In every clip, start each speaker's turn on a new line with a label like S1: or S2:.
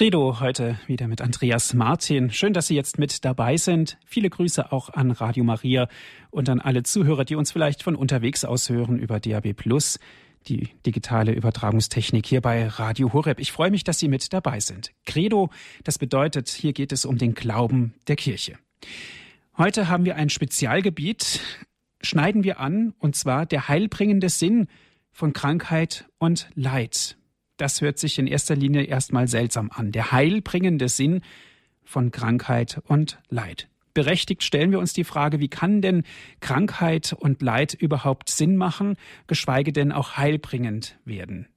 S1: Credo heute wieder mit Andreas Martin. Schön, dass Sie jetzt mit dabei sind. Viele Grüße auch an Radio Maria und an alle Zuhörer, die uns vielleicht von unterwegs aus hören über DAB Plus, die digitale Übertragungstechnik hier bei Radio Horeb. Ich freue mich, dass Sie mit dabei sind. Credo, das bedeutet, hier geht es um den Glauben der Kirche. Heute haben wir ein Spezialgebiet, schneiden wir an, und zwar der heilbringende Sinn von Krankheit und Leid das hört sich in erster Linie erstmal seltsam an. Der heilbringende Sinn von Krankheit und Leid. Berechtigt stellen wir uns die Frage, wie kann denn Krankheit und Leid überhaupt Sinn machen, geschweige denn auch heilbringend werden?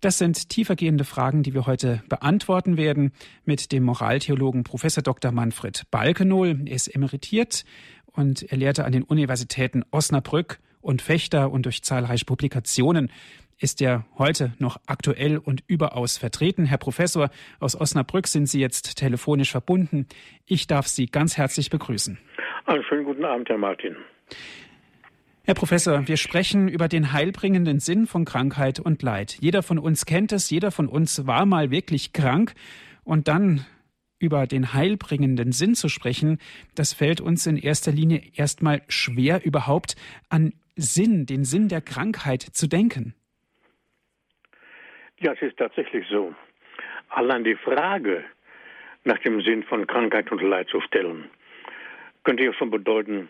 S1: Das sind tiefergehende Fragen, die wir heute beantworten werden mit dem Moraltheologen Professor Dr. Manfred Balkenohl. Er ist emeritiert und er lehrte an den Universitäten Osnabrück und Fechter und durch zahlreiche Publikationen ist er heute noch aktuell und überaus vertreten. Herr Professor, aus Osnabrück sind Sie jetzt telefonisch verbunden. Ich darf Sie ganz herzlich begrüßen.
S2: Einen schönen guten Abend, Herr Martin.
S1: Herr Professor, wir sprechen über den heilbringenden Sinn von Krankheit und Leid. Jeder von uns kennt es, jeder von uns war mal wirklich krank und dann über den heilbringenden Sinn zu sprechen, das fällt uns in erster Linie erstmal schwer, überhaupt an Sinn, den Sinn der Krankheit zu denken.
S2: Ja, es ist tatsächlich so. Allein die Frage nach dem Sinn von Krankheit und Leid zu stellen, könnte ja schon bedeuten,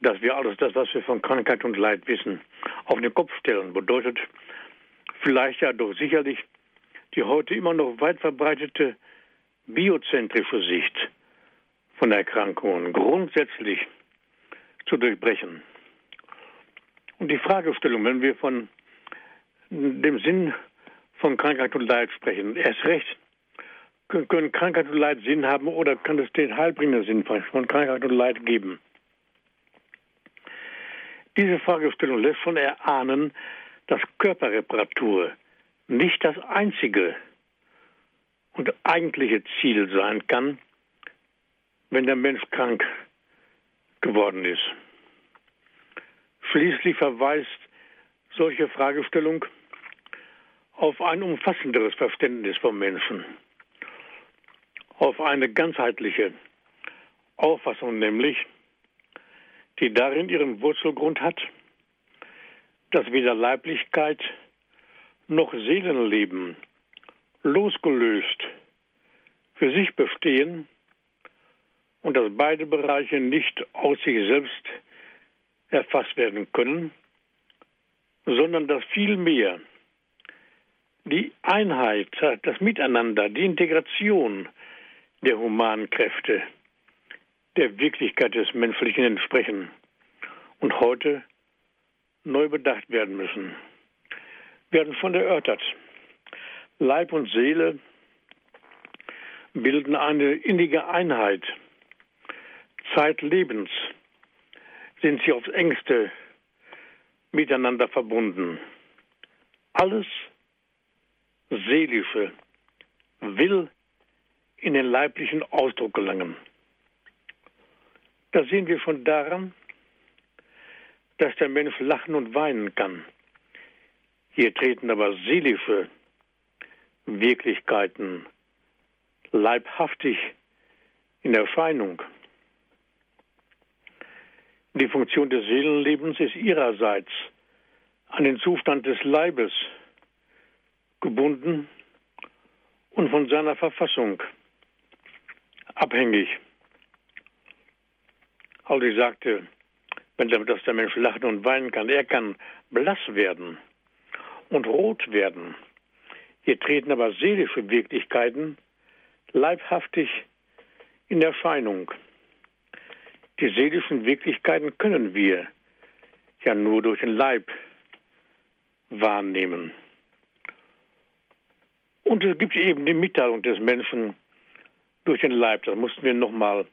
S2: dass wir alles das, was wir von Krankheit und Leid wissen, auf den Kopf stellen. Bedeutet vielleicht ja doch sicherlich die heute immer noch weit verbreitete biozentrische Sicht von Erkrankungen grundsätzlich zu durchbrechen. Und die Fragestellung, wenn wir von dem Sinn von Krankheit und Leid sprechen. Erst recht können Krankheit und Leid Sinn haben oder kann es den heilbringenden Sinn von Krankheit und Leid geben? Diese Fragestellung lässt schon erahnen, dass Körperreparatur nicht das einzige und eigentliche Ziel sein kann, wenn der Mensch krank geworden ist. Schließlich verweist solche Fragestellung auf ein umfassenderes Verständnis vom Menschen, auf eine ganzheitliche Auffassung nämlich, die darin ihren Wurzelgrund hat, dass weder Leiblichkeit noch Seelenleben losgelöst für sich bestehen und dass beide Bereiche nicht aus sich selbst erfasst werden können, sondern dass vielmehr die Einheit, das Miteinander, die Integration der humanen Kräfte der Wirklichkeit des Menschlichen entsprechen und heute neu bedacht werden müssen. Hatten schon erörtert, Leib und Seele bilden eine innige Einheit. Zeitlebens sind sie aufs engste miteinander verbunden. Alles Seelische will in den leiblichen Ausdruck gelangen. Das sehen wir schon daran, dass der Mensch lachen und weinen kann. Hier treten aber seelische Wirklichkeiten leibhaftig in Erscheinung. Die Funktion des Seelenlebens ist ihrerseits an den Zustand des Leibes gebunden und von seiner Verfassung abhängig. Also ich sagte, wenn der, dass der Mensch lachen und weinen kann, er kann blass werden und rot werden. Hier treten aber seelische Wirklichkeiten leibhaftig in Erscheinung. Die seelischen Wirklichkeiten können wir ja nur durch den Leib wahrnehmen. Und es gibt eben die Mitteilung des Menschen durch den Leib. Das mussten wir nochmal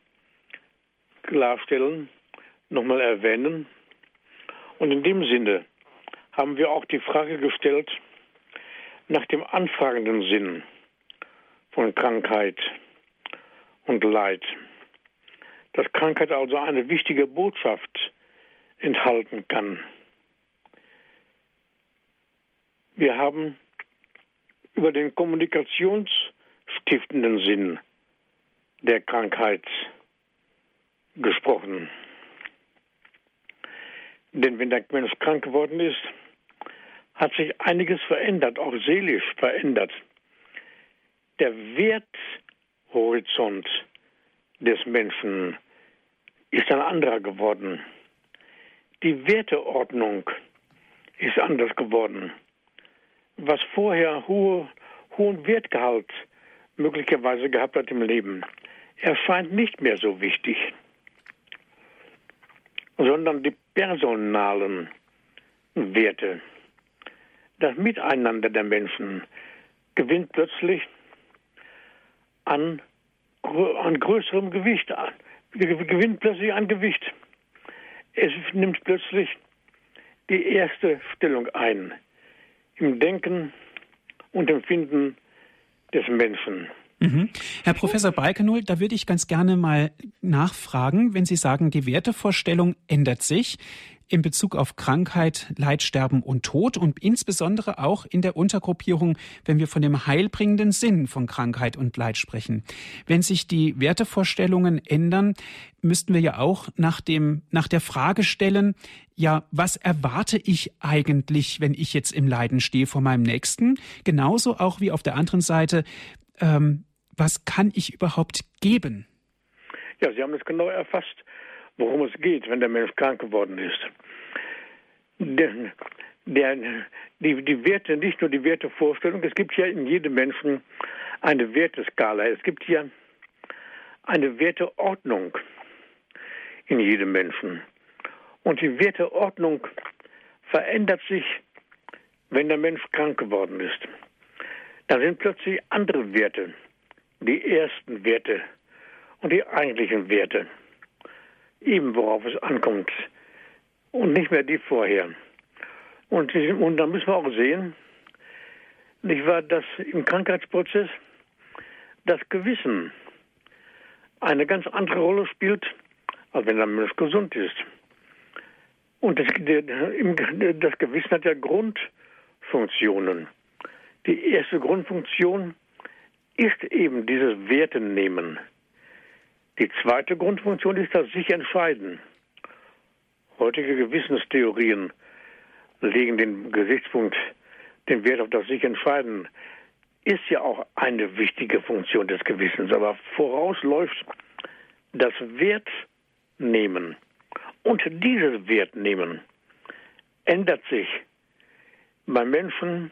S2: klarstellen, nochmal erwähnen. Und in dem Sinne haben wir auch die Frage gestellt nach dem anfragenden Sinn von Krankheit und Leid. Dass Krankheit also eine wichtige Botschaft enthalten kann. Wir haben über den Kommunikationskanal stiftenden Sinn der Krankheit gesprochen. Denn wenn der Mensch krank geworden ist, hat sich einiges verändert, auch seelisch verändert. Der Werthorizont des Menschen ist ein anderer geworden. Die Werteordnung ist anders geworden. Was vorher hohe, hohen Wertgehalt möglicherweise gehabt hat im Leben, erscheint nicht mehr so wichtig, sondern die personalen Werte, das Miteinander der Menschen gewinnt plötzlich an, an größerem Gewicht an, gewinnt plötzlich an Gewicht. Es nimmt plötzlich die erste Stellung ein im Denken und Empfinden des Menschen.
S1: Mhm. Herr Professor Balkenul, da würde ich ganz gerne mal nachfragen, wenn Sie sagen, die Wertevorstellung ändert sich in Bezug auf Krankheit, Leid, Sterben und Tod und insbesondere auch in der Untergruppierung, wenn wir von dem heilbringenden Sinn von Krankheit und Leid sprechen. Wenn sich die Wertevorstellungen ändern, müssten wir ja auch nach dem, nach der Frage stellen, ja, was erwarte ich eigentlich, wenn ich jetzt im Leiden stehe vor meinem Nächsten? Genauso auch wie auf der anderen Seite, ähm, was kann ich überhaupt geben?
S2: Ja, Sie haben es genau erfasst, worum es geht, wenn der Mensch krank geworden ist. Der, der, die, die Werte, nicht nur die Wertevorstellung, es gibt ja in jedem Menschen eine Werteskala. Es gibt hier eine Werteordnung in jedem Menschen. Und die Werteordnung verändert sich, wenn der Mensch krank geworden ist. Da sind plötzlich andere Werte die ersten Werte und die eigentlichen Werte, eben worauf es ankommt und nicht mehr die vorher. Und, und da müssen wir auch sehen, nicht wahr, dass im Krankheitsprozess das Gewissen eine ganz andere Rolle spielt, als wenn der Mensch gesund ist. Und das, das Gewissen hat ja Grundfunktionen. Die erste Grundfunktion ist eben dieses Wertenehmen. Die zweite Grundfunktion ist das sich entscheiden. Heutige Gewissenstheorien legen den Gesichtspunkt, den Wert auf das sich entscheiden, ist ja auch eine wichtige Funktion des Gewissens. Aber vorausläuft das Wertnehmen. Und dieses Wertnehmen ändert sich beim Menschen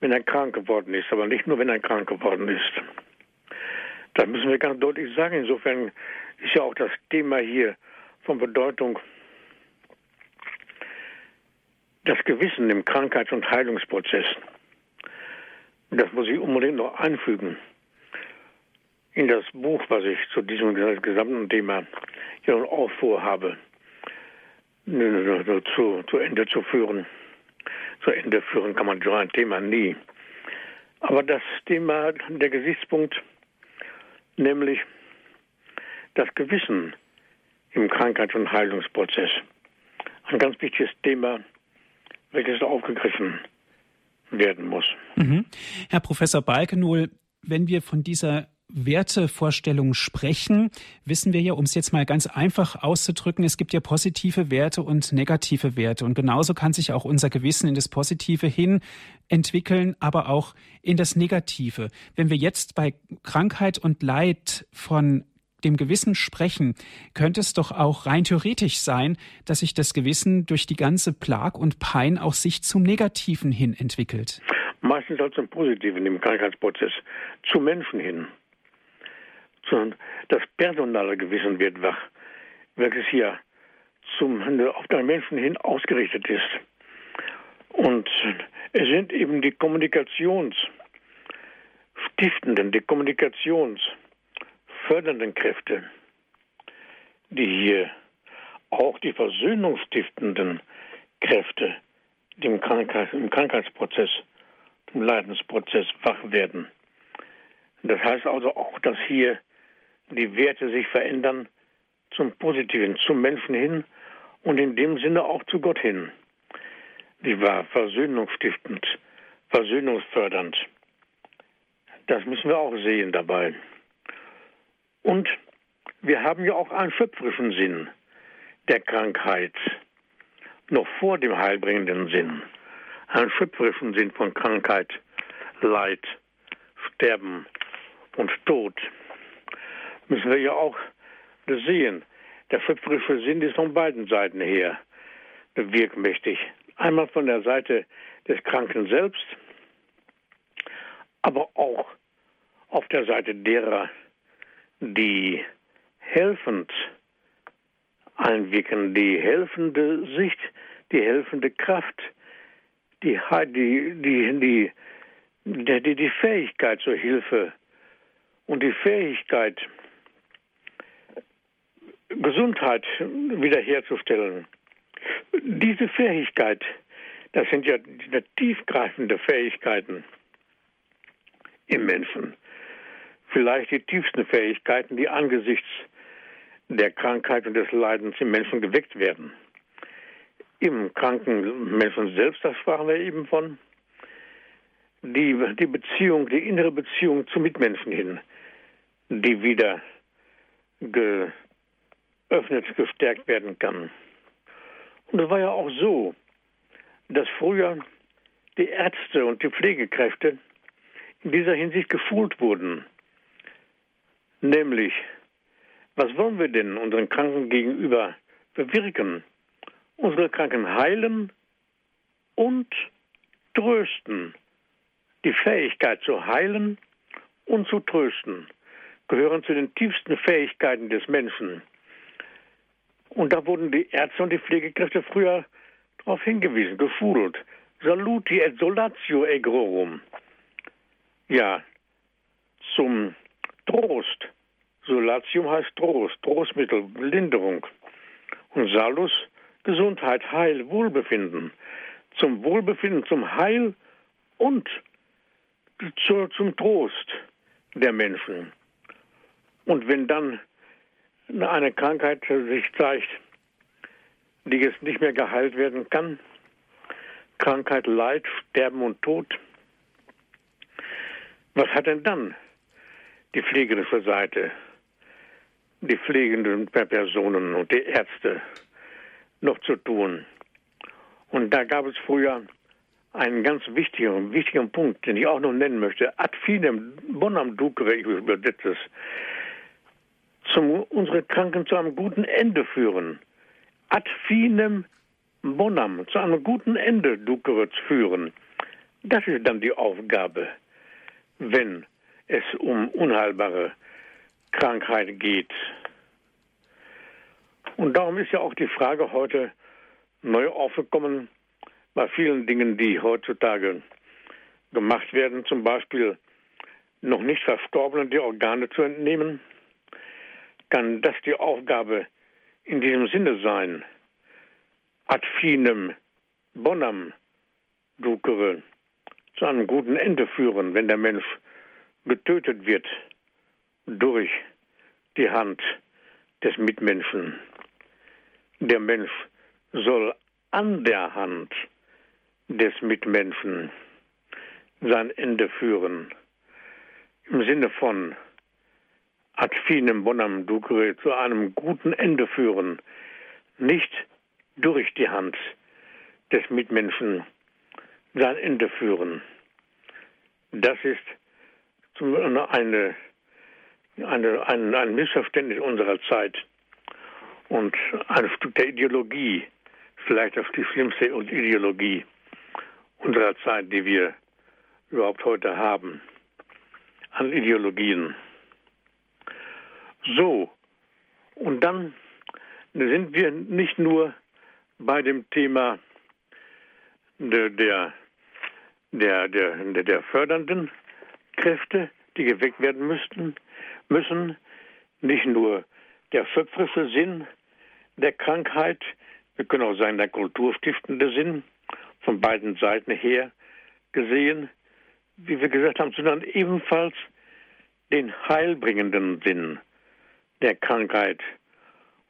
S2: wenn er krank geworden ist, aber nicht nur, wenn er krank geworden ist. Das müssen wir ganz deutlich sagen. Insofern ist ja auch das Thema hier von Bedeutung. Das Gewissen im Krankheits- und Heilungsprozess. Das muss ich unbedingt noch einfügen in das Buch, was ich zu diesem gesamten Thema hier auch vorhabe, zu, zu Ende zu führen zu Ende führen kann man so ein Thema nie. Aber das Thema, der Gesichtspunkt, nämlich das Gewissen im Krankheits- und Heilungsprozess, ein ganz wichtiges Thema, welches aufgegriffen werden muss.
S1: Mhm. Herr Professor Balkenul, wenn wir von dieser Wertevorstellungen sprechen, wissen wir ja, um es jetzt mal ganz einfach auszudrücken, es gibt ja positive Werte und negative Werte. Und genauso kann sich auch unser Gewissen in das Positive hin entwickeln, aber auch in das Negative. Wenn wir jetzt bei Krankheit und Leid von dem Gewissen sprechen, könnte es doch auch rein theoretisch sein, dass sich das Gewissen durch die ganze Plag und Pein auch sich zum Negativen hin entwickelt.
S2: Meistens auch zum Positiven im Krankheitsprozess, zu Menschen hin sondern das personale Gewissen wird wach, welches hier zum, auf den Menschen hin ausgerichtet ist. Und es sind eben die kommunikationsstiftenden, die kommunikationsfördernden Kräfte, die hier auch die versöhnungsstiftenden Kräfte, die im, Krankheit, im Krankheitsprozess, im Leidensprozess wach werden. Das heißt also auch, dass hier die Werte sich verändern zum Positiven, zum Menschen hin und in dem Sinne auch zu Gott hin. Die war versöhnungsstiftend, versöhnungsfördernd. Das müssen wir auch sehen dabei. Und wir haben ja auch einen schöpferischen Sinn der Krankheit, noch vor dem heilbringenden Sinn. Einen schöpferischen Sinn von Krankheit, Leid, Sterben und Tod. Müssen wir ja auch sehen. Der schöpferische Sinn ist von beiden Seiten her wirkmächtig. Einmal von der Seite des Kranken selbst, aber auch auf der Seite derer, die helfend einwirken, die helfende Sicht, die helfende Kraft, die, die, die, die, die Fähigkeit zur Hilfe und die Fähigkeit, Gesundheit wiederherzustellen. Diese Fähigkeit, das sind ja tiefgreifende Fähigkeiten im Menschen. Vielleicht die tiefsten Fähigkeiten, die angesichts der Krankheit und des Leidens im Menschen geweckt werden. Im kranken Menschen selbst, das sprachen wir eben von, die, die Beziehung, die innere Beziehung zu Mitmenschen hin, die wieder geöffnet, gestärkt werden kann. Und es war ja auch so, dass früher die Ärzte und die Pflegekräfte in dieser Hinsicht geschult wurden. Nämlich, was wollen wir denn unseren Kranken gegenüber bewirken? Unsere Kranken heilen und trösten. Die Fähigkeit zu heilen und zu trösten gehören zu den tiefsten Fähigkeiten des Menschen. Und da wurden die Ärzte und die Pflegekräfte früher darauf hingewiesen, geschult. Saluti et solatio egrorum. Ja, zum Trost. Solatium heißt Trost, Trostmittel, Linderung. Und Salus, Gesundheit, Heil, Wohlbefinden. Zum Wohlbefinden, zum Heil und zu, zum Trost der Menschen. Und wenn dann eine Krankheit sich zeigt, die jetzt nicht mehr geheilt werden kann, Krankheit, Leid, Sterben und Tod, was hat denn dann die pflegerische Seite, die pflegenden Personen und die Ärzte noch zu tun? Und da gab es früher einen ganz wichtigen, wichtigen Punkt, den ich auch noch nennen möchte. Ad finem bonam ducere, ich übersetze es zum, unsere Kranken zu einem guten Ende führen. Ad finem bonam, zu einem guten Ende ducere führen. Das ist dann die Aufgabe, wenn es um unheilbare Krankheit geht. Und darum ist ja auch die Frage heute neu aufgekommen bei vielen Dingen, die heutzutage gemacht werden, zum Beispiel noch nicht Verstorbenen die Organe zu entnehmen kann das die Aufgabe in diesem Sinne sein. Ad finem bonam ducere, zu einem guten Ende führen, wenn der Mensch getötet wird durch die Hand des Mitmenschen. Der Mensch soll an der Hand des Mitmenschen sein Ende führen. Im Sinne von ad finem bonam ducere, zu einem guten Ende führen, nicht durch die Hand des Mitmenschen sein Ende führen. Das ist eine, eine, ein, ein Missverständnis unserer Zeit und ein Stück der Ideologie, vielleicht auch die schlimmste Ideologie unserer Zeit, die wir überhaupt heute haben, an Ideologien. So, und dann sind wir nicht nur bei dem Thema der, der, der, der, der fördernden Kräfte, die geweckt werden müssten, müssen, nicht nur der schöpferische Sinn der Krankheit, wir können auch sagen der kulturstiftende Sinn, von beiden Seiten her gesehen, wie wir gesagt haben, sondern ebenfalls den heilbringenden Sinn der Krankheit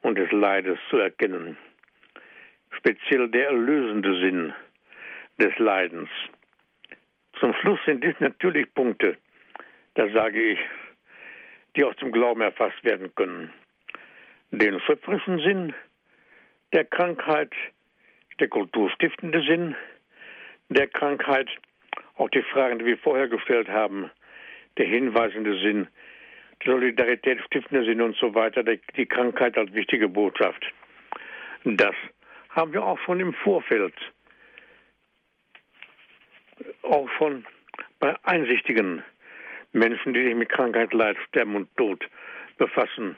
S2: und des Leides zu erkennen. Speziell der erlösende Sinn des Leidens. Zum Schluss sind dies natürlich Punkte, da sage ich, die aus dem Glauben erfasst werden können. Den schöpferischen Sinn der Krankheit, der kulturstiftende Sinn der Krankheit, auch die Fragen, die wir vorher gestellt haben, der hinweisende Sinn, Solidarität stiftende Sinn und so weiter, die Krankheit als wichtige Botschaft. Das haben wir auch schon im Vorfeld, auch schon bei einsichtigen Menschen, die sich mit Krankheit, Leid, Sterben und Tod befassen,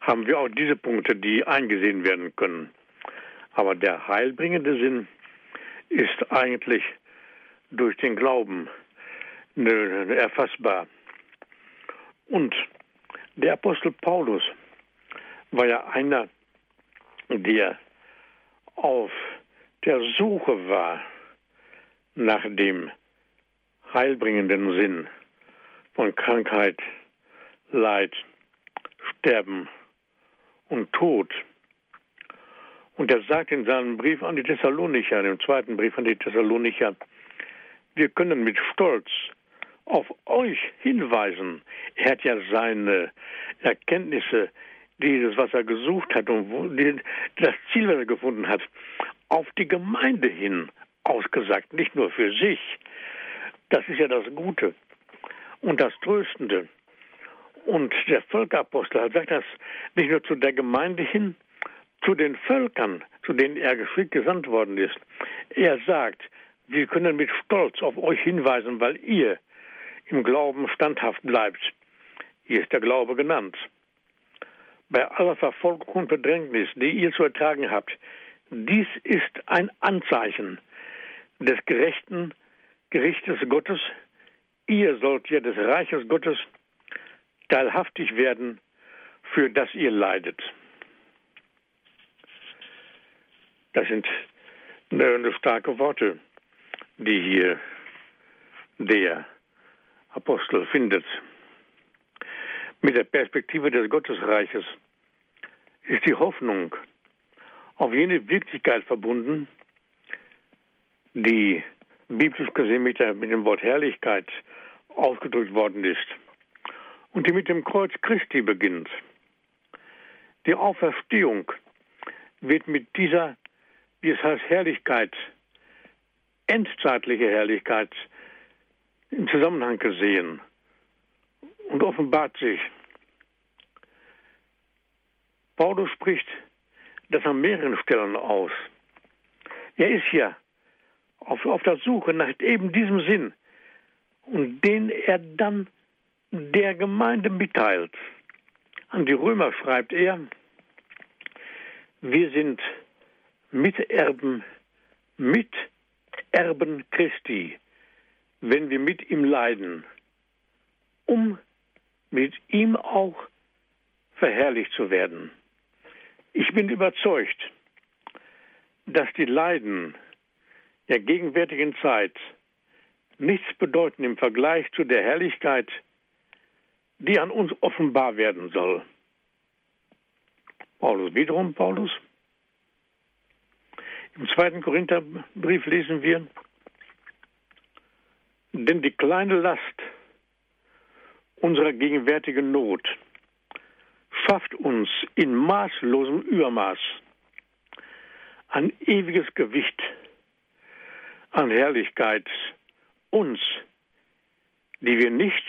S2: haben wir auch diese Punkte, die eingesehen werden können. Aber der heilbringende Sinn ist eigentlich durch den Glauben erfassbar. Und der Apostel Paulus war ja einer, der auf der Suche war nach dem heilbringenden Sinn von Krankheit, Leid, Sterben und Tod. Und er sagt in seinem Brief an die Thessalonicher, dem zweiten Brief an die Thessalonicher, wir können mit Stolz auf euch hinweisen. Er hat ja seine Erkenntnisse, dieses, was er gesucht hat und das Ziel, was er gefunden hat, auf die Gemeinde hin ausgesagt, nicht nur für sich. Das ist ja das Gute und das Tröstende. Und der Völkerapostel sagt das nicht nur zu der Gemeinde hin, zu den Völkern, zu denen er geschickt gesandt worden ist. Er sagt, wir können mit Stolz auf euch hinweisen, weil ihr im Glauben standhaft bleibt. Hier ist der Glaube genannt. Bei aller Verfolgung und Bedrängnis, die ihr zu ertragen habt, dies ist ein Anzeichen des gerechten Gerichtes Gottes. Ihr sollt ja des Reiches Gottes teilhaftig werden, für das ihr leidet. Das sind starke Worte, die hier der Apostel findet. Mit der Perspektive des Gottesreiches ist die Hoffnung auf jene Wirklichkeit verbunden, die biblisch gesehen mit, der, mit dem Wort Herrlichkeit ausgedrückt worden ist und die mit dem Kreuz Christi beginnt. Die Auferstehung wird mit dieser wie es heißt, Herrlichkeit, endzeitliche Herrlichkeit im Zusammenhang gesehen und offenbart sich. Paulus spricht das an mehreren Stellen aus. Er ist ja auf, auf der Suche nach eben diesem Sinn und den er dann der Gemeinde mitteilt. An die Römer schreibt er, wir sind Miterben, Miterben Christi, wenn wir mit ihm leiden, um mit ihm auch verherrlicht zu werden. Ich bin überzeugt, dass die Leiden der gegenwärtigen Zeit nichts bedeuten im Vergleich zu der Herrlichkeit, die an uns offenbar werden soll. Paulus, wiederum Paulus, im zweiten Korintherbrief lesen wir, denn die kleine Last unserer gegenwärtigen Not schafft uns in maßlosem Übermaß ein ewiges Gewicht an Herrlichkeit uns, die wir nicht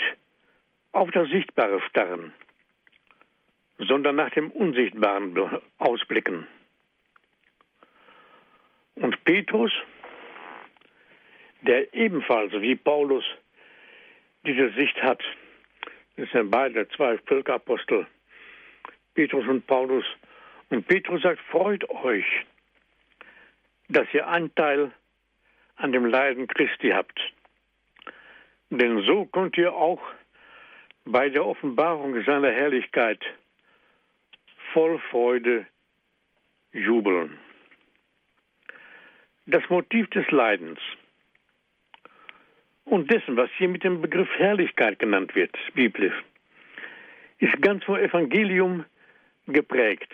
S2: auf das Sichtbare starren, sondern nach dem Unsichtbaren ausblicken. Und Petrus, der ebenfalls wie Paulus diese Sicht hat, das sind beide zwei Völkerapostel, Petrus und Paulus. Und Petrus sagt, freut euch, dass ihr Anteil an dem Leiden Christi habt. Denn so könnt ihr auch bei der Offenbarung seiner Herrlichkeit voll Freude jubeln. Das Motiv des Leidens und dessen, was hier mit dem Begriff Herrlichkeit genannt wird, biblisch, ist ganz vom Evangelium geprägt.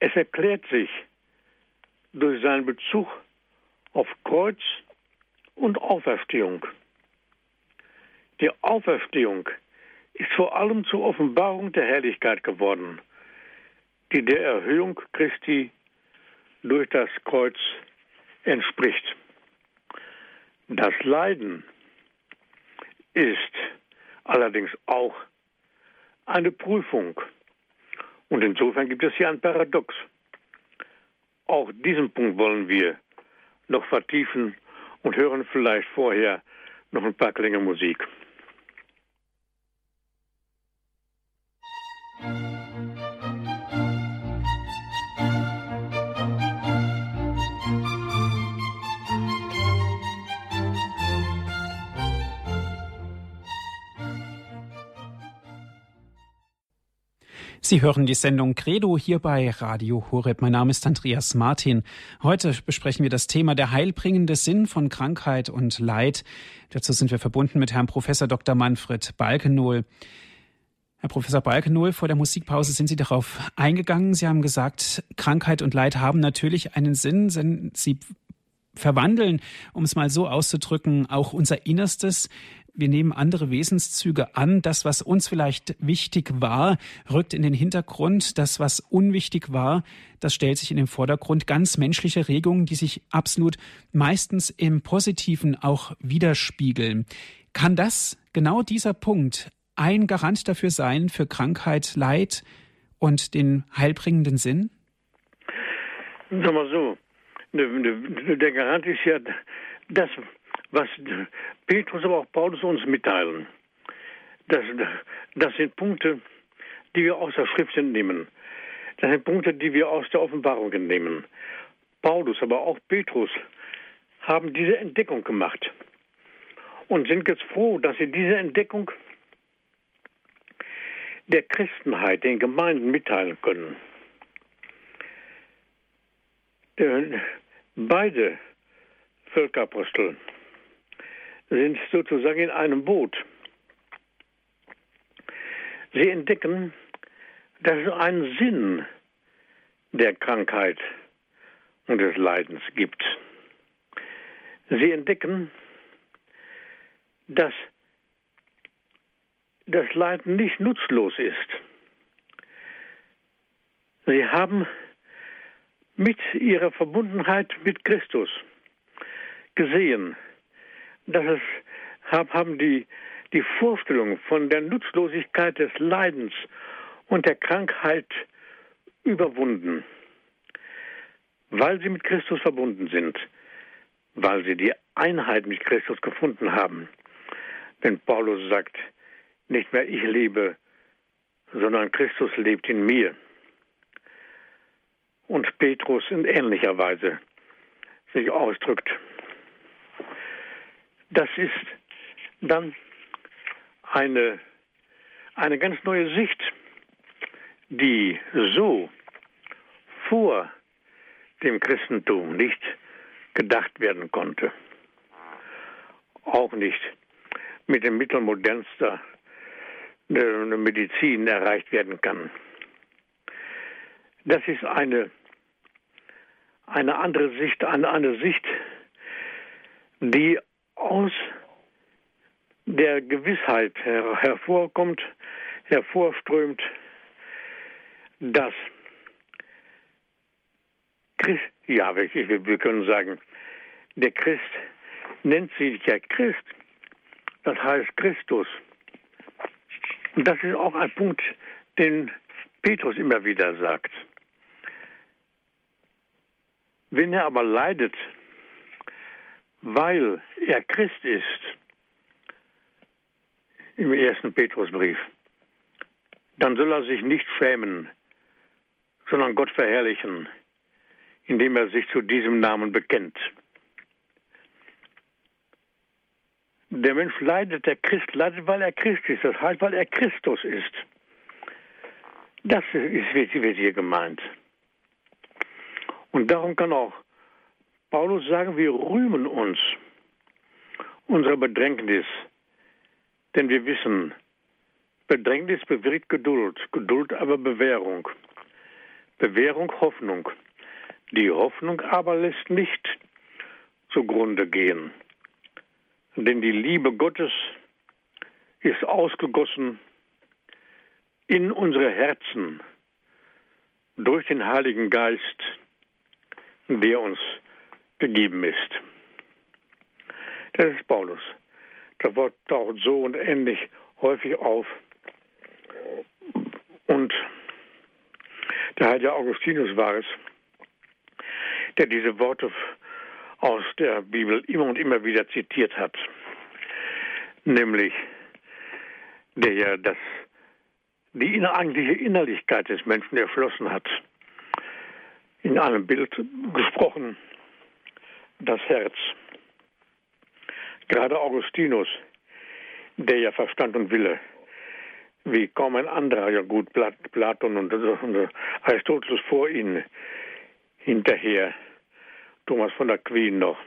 S2: Es erklärt sich durch seinen Bezug auf Kreuz und Auferstehung. Die Auferstehung ist vor allem zur Offenbarung der Herrlichkeit geworden, die der Erhöhung Christi durch das Kreuz entspricht. Das Leiden ist allerdings auch eine Prüfung. Und insofern gibt es hier ein Paradox. Auch diesen Punkt wollen wir noch vertiefen und hören vielleicht vorher noch ein paar Klänge Musik.
S1: Sie hören die Sendung Credo hier bei Radio Horeb. Mein Name ist Andreas Martin. Heute besprechen wir das Thema der heilbringende Sinn von Krankheit und Leid. Dazu sind wir verbunden mit Herrn Professor Dr. Manfred Balkenohl. Herr Professor Balkenohl, vor der Musikpause sind Sie darauf eingegangen. Sie haben gesagt, Krankheit und Leid haben natürlich einen Sinn, sie verwandeln, um es mal so auszudrücken, auch unser Innerstes wir nehmen andere Wesenszüge an. Das, was uns vielleicht wichtig war, rückt in den Hintergrund. Das, was unwichtig war, das stellt sich in den Vordergrund. Ganz menschliche Regungen, die sich absolut meistens im Positiven auch widerspiegeln. Kann das, genau dieser Punkt, ein Garant dafür sein, für Krankheit, Leid und den heilbringenden Sinn?
S2: Sag mal so, der Garant ist ja das, was Petrus, aber auch Paulus uns mitteilen. Das, das sind Punkte, die wir aus der Schrift entnehmen. Das sind Punkte, die wir aus der Offenbarung entnehmen. Paulus, aber auch Petrus haben diese Entdeckung gemacht und sind jetzt froh, dass sie diese Entdeckung der Christenheit, den Gemeinden mitteilen können. Beide Völkerapostel sind sozusagen in einem Boot. Sie entdecken, dass es einen Sinn der Krankheit und des Leidens gibt. Sie entdecken, dass das Leiden nicht nutzlos ist. Sie haben mit ihrer Verbundenheit mit Christus gesehen, dass es haben die, die Vorstellung von der Nutzlosigkeit des Leidens und der Krankheit überwunden, weil sie mit Christus verbunden sind, weil sie die Einheit mit Christus gefunden haben. Denn Paulus sagt, nicht mehr ich lebe, sondern Christus lebt in mir. Und Petrus in ähnlicher Weise sich ausdrückt. Das ist dann eine, eine ganz neue Sicht, die so vor dem Christentum nicht gedacht werden konnte. Auch nicht mit dem Mittel modernster Medizin erreicht werden kann. Das ist eine, eine andere Sicht, eine, eine Sicht, die aus der Gewissheit her hervorkommt, hervorströmt, dass Christ, ja, wir können sagen, der Christ nennt sich ja Christ, das heißt Christus. Und das ist auch ein Punkt, den Petrus immer wieder sagt. Wenn er aber leidet, weil er Christ ist, im ersten Petrusbrief, dann soll er sich nicht schämen, sondern Gott verherrlichen, indem er sich zu diesem Namen bekennt. Der Mensch leidet, der Christ leidet, weil er Christ ist, das heißt, weil er Christus ist. Das ist, wird hier gemeint. Und darum kann auch Paulus sagen, wir rühmen uns unserer Bedrängnis, denn wir wissen, Bedrängnis bewirkt Geduld, Geduld aber Bewährung, Bewährung Hoffnung. Die Hoffnung aber lässt nicht zugrunde gehen, denn die Liebe Gottes ist ausgegossen in unsere Herzen durch den Heiligen Geist, der uns gegeben ist. Das ist Paulus. Das Wort taucht so und ähnlich häufig auf. Und der heilige Augustinus war es, der diese Worte aus der Bibel immer und immer wieder zitiert hat. Nämlich, der ja das, die eigentliche Innerlichkeit des Menschen erschlossen hat. In einem Bild gesprochen, das Herz. Gerade Augustinus, der ja Verstand und Wille, wie kaum ein anderer, ja gut, Platon und, Aristoteles vor ihnen, hinterher, Thomas von Aquin noch,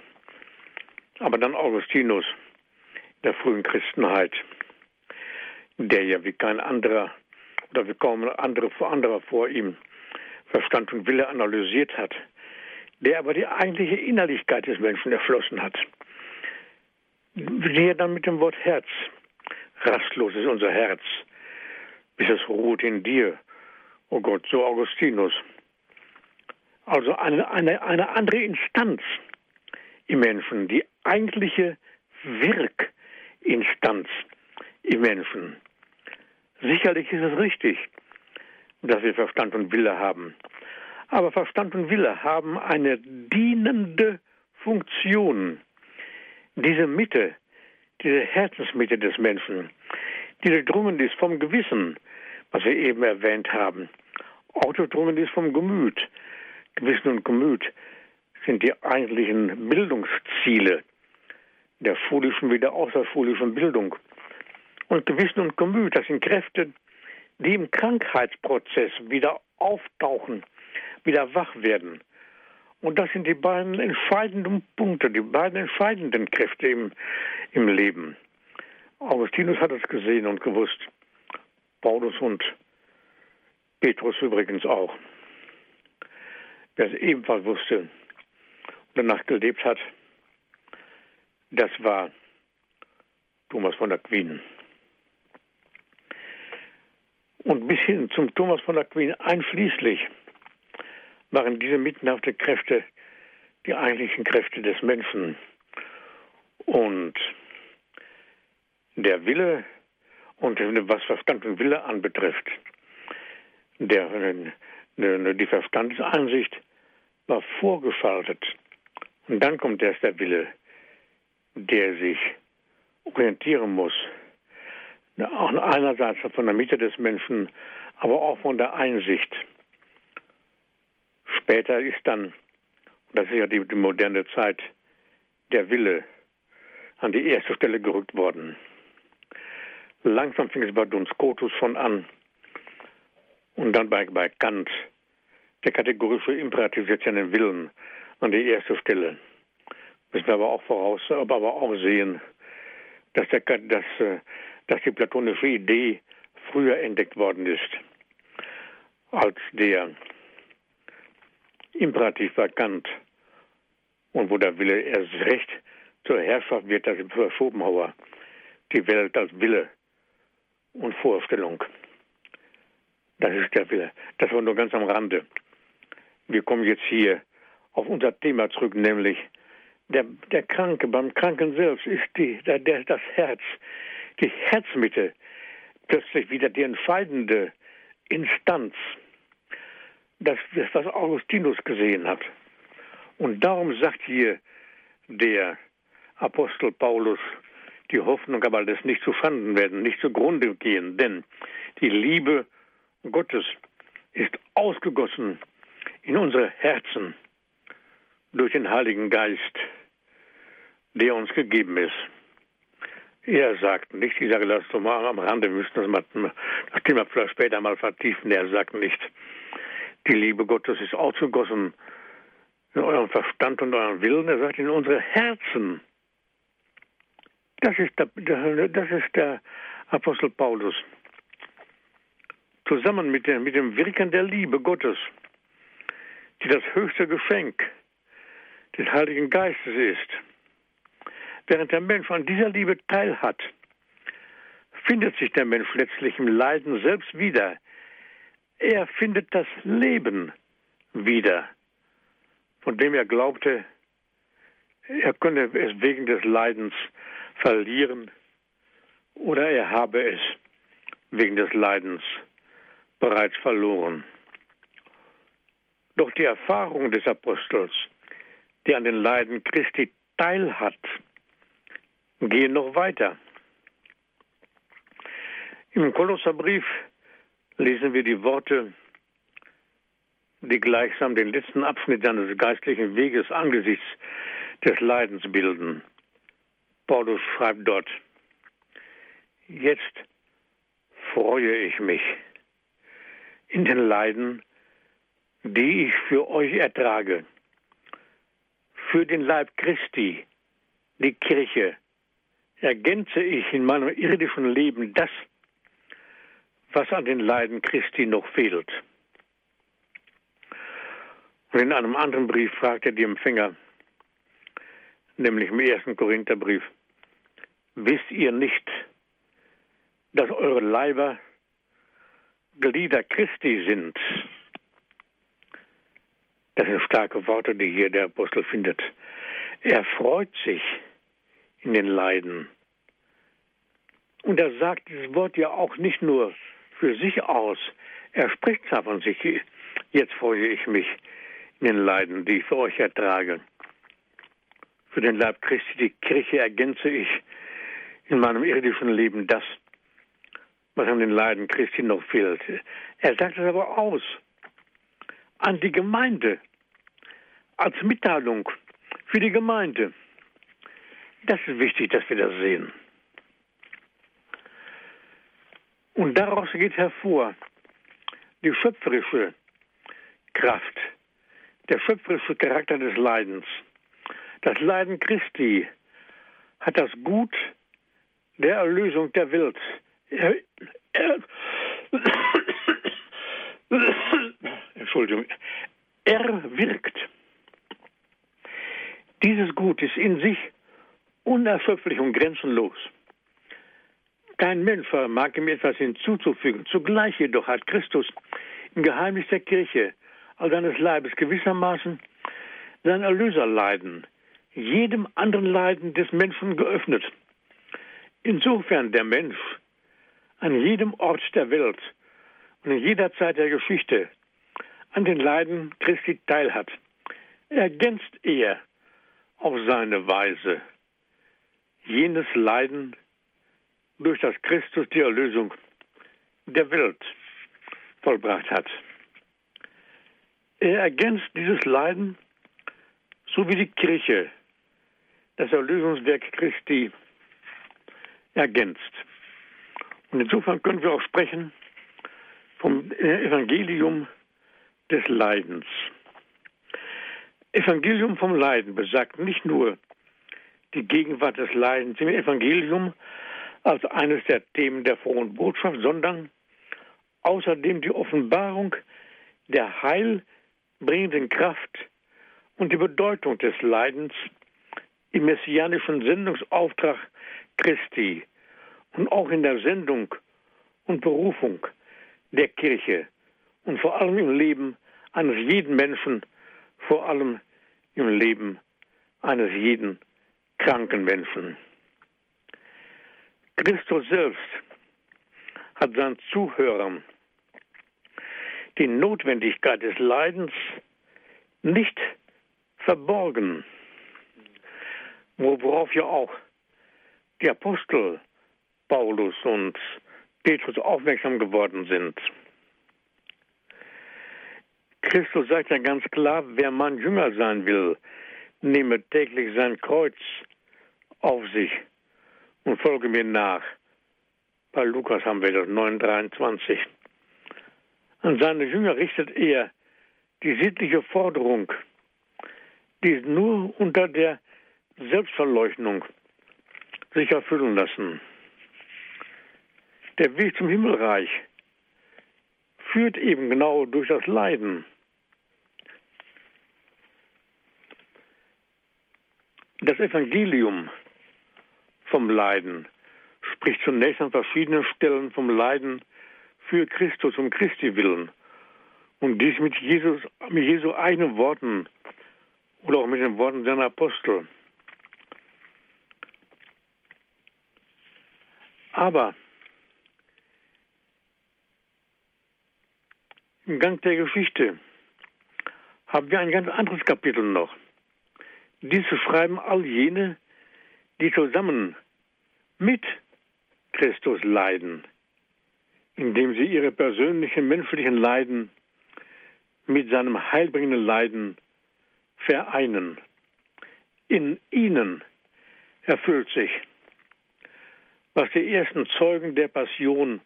S2: aber dann Augustinus, der frühen Christenheit, der ja wie kein anderer oder wie kaum andere, anderer vor ihm Verstand und Wille analysiert hat, der aber die eigentliche Innerlichkeit des Menschen erschlossen hat wir dann mit dem Wort Herz. Rastlos ist unser Herz, bis es ruht in dir, oh Gott, so Augustinus. Also eine, eine, eine andere Instanz im Menschen, die eigentliche Wirkinstanz im Menschen. Sicherlich ist es richtig, dass wir Verstand und Wille haben. Aber Verstand und Wille haben eine dienende Funktion diese Mitte, diese Herzensmitte des Menschen, die durchdrungen ist vom Gewissen, was wir eben erwähnt haben, auch durchdrungen ist vom Gemüt. Gewissen und Gemüt sind die eigentlichen Bildungsziele der schulischen wie der außerschulischen Bildung. Und Gewissen und Gemüt, das sind Kräfte, die im Krankheitsprozess wieder auftauchen, wieder wach werden und das sind die beiden entscheidenden Punkte, die beiden entscheidenden Kräfte im, im Leben. Augustinus hat es gesehen und gewusst. Paulus und Petrus übrigens auch. Wer es ebenfalls wusste und danach gelebt hat, das war Thomas von Aquin. Und bis hin zum Thomas von Aquin einschließlich waren diese mittenhafte Kräfte die eigentlichen Kräfte des Menschen. Und der Wille und was Verstand und Wille anbetrifft, der, die Verstandesansicht war vorgeschaltet. Und dann kommt erst der Wille, der sich orientieren muss. Auch einerseits von der Mitte des Menschen, aber auch von der Einsicht. Später ist dann, das ist ja die, die moderne Zeit, der Wille an die erste Stelle gerückt worden. Langsam fing es bei Duns Scotus schon an und dann bei, bei Kant. Der kategorische Imperativ setzt ja den Willen an die erste Stelle. Müssen wir aber auch voraus, aber auch sehen, dass, der, dass, äh, dass die platonische Idee früher entdeckt worden ist als der Imperativ vakant und wo der Wille erst recht zur Herrschaft wird, das für Schopenhauer die Welt als Wille und Vorstellung. Das ist der Wille. Das war nur ganz am Rande. Wir kommen jetzt hier auf unser Thema zurück, nämlich der, der Kranke. Beim Kranken selbst ist die, der, der, das Herz, die Herzmitte plötzlich wieder die entscheidende Instanz das, was Augustinus gesehen hat. Und darum sagt hier der Apostel Paulus, die Hoffnung aber das nicht zu Schanden werden, nicht zugrunde gehen, denn die Liebe Gottes ist ausgegossen in unsere Herzen durch den Heiligen Geist, der uns gegeben ist. Er sagt nicht, ich sage das mal am Rande, wir müssen das, mal, das Thema vielleicht später mal vertiefen, er sagt nicht, die Liebe Gottes ist ausgegossen in eurem Verstand und euren Willen. Er sagt in unsere Herzen. Das ist der, das ist der Apostel Paulus. Zusammen mit dem, mit dem Wirken der Liebe Gottes, die das höchste Geschenk des Heiligen Geistes ist. Während der Mensch an dieser Liebe teilhat, findet sich der Mensch letztlich im Leiden selbst wieder. Er findet das Leben wieder, von dem er glaubte, er könne es wegen des Leidens verlieren oder er habe es wegen des Leidens bereits verloren. Doch die Erfahrung des Apostels, die an den Leiden Christi teilhat, gehen noch weiter. Im Kolosserbrief lesen wir die Worte, die gleichsam den letzten Abschnitt seines geistlichen Weges angesichts des Leidens bilden. Paulus schreibt dort, jetzt freue ich mich in den Leiden, die ich für euch ertrage, für den Leib Christi, die Kirche, ergänze ich in meinem irdischen Leben das, was an den Leiden Christi noch fehlt. Und in einem anderen Brief fragt er die Empfänger, nämlich im ersten Korintherbrief, wisst ihr nicht, dass eure Leiber Glieder Christi sind? Das sind starke Worte, die hier der Apostel findet. Er freut sich in den Leiden. Und er sagt dieses Wort ja auch nicht nur für sich aus. Er spricht zwar von sich, jetzt freue ich mich in den Leiden, die ich für euch ertrage. Für den Leib Christi, die Kirche, ergänze ich in meinem irdischen Leben das, was an den Leiden Christi noch fehlt. Er sagt es aber aus an die Gemeinde als Mitteilung für die Gemeinde. Das ist wichtig, dass wir das sehen. Und daraus geht hervor die schöpferische Kraft, der schöpferische Charakter des Leidens. Das Leiden Christi hat das Gut der Erlösung der Welt. Er, er, Entschuldigung, er wirkt. Dieses Gut ist in sich unerschöpflich und grenzenlos. Kein Mensch vermag ihm etwas hinzuzufügen. Zugleich jedoch hat Christus im Geheimnis der Kirche, all seines Leibes gewissermaßen sein Erlöserleiden jedem anderen Leiden des Menschen geöffnet. Insofern der Mensch an jedem Ort der Welt und in jeder Zeit der Geschichte an den Leiden Christi teilhat, ergänzt er auf seine Weise jenes Leiden, durch das Christus die Erlösung der Welt vollbracht hat. Er ergänzt dieses Leiden, so wie die Kirche das Erlösungswerk Christi ergänzt. Und insofern können wir auch sprechen vom Evangelium des Leidens. Evangelium vom Leiden besagt nicht nur die Gegenwart des Leidens im Evangelium, als eines der Themen der frohen Botschaft, sondern außerdem die Offenbarung der heilbringenden Kraft und die Bedeutung des Leidens im messianischen Sendungsauftrag Christi und auch in der Sendung und Berufung der Kirche und vor allem im Leben eines jeden Menschen, vor allem im Leben eines jeden kranken Menschen. Christus selbst hat seinen Zuhörern die Notwendigkeit des Leidens nicht verborgen, worauf ja auch die Apostel Paulus und Petrus aufmerksam geworden sind. Christus sagt ja ganz klar, wer mein Jünger sein will, nehme täglich sein Kreuz auf sich und folge mir nach. Bei Lukas haben wir das 9,23. An seine Jünger richtet er die sittliche Forderung, die nur unter der Selbstverleugnung sich erfüllen lassen. Der Weg zum Himmelreich führt eben genau durch das Leiden. Das Evangelium vom Leiden spricht zunächst an verschiedenen Stellen vom Leiden für Christus, um Christi willen. Und dies mit Jesus, mit Jesu eigenen Worten oder auch mit den Worten seiner Apostel. Aber im Gang der Geschichte haben wir ein ganz anderes Kapitel noch. Diese schreiben all jene, die zusammen mit Christus leiden, indem sie ihre persönlichen menschlichen Leiden mit seinem heilbringenden Leiden vereinen. In ihnen erfüllt sich, was die ersten Zeugen der Passion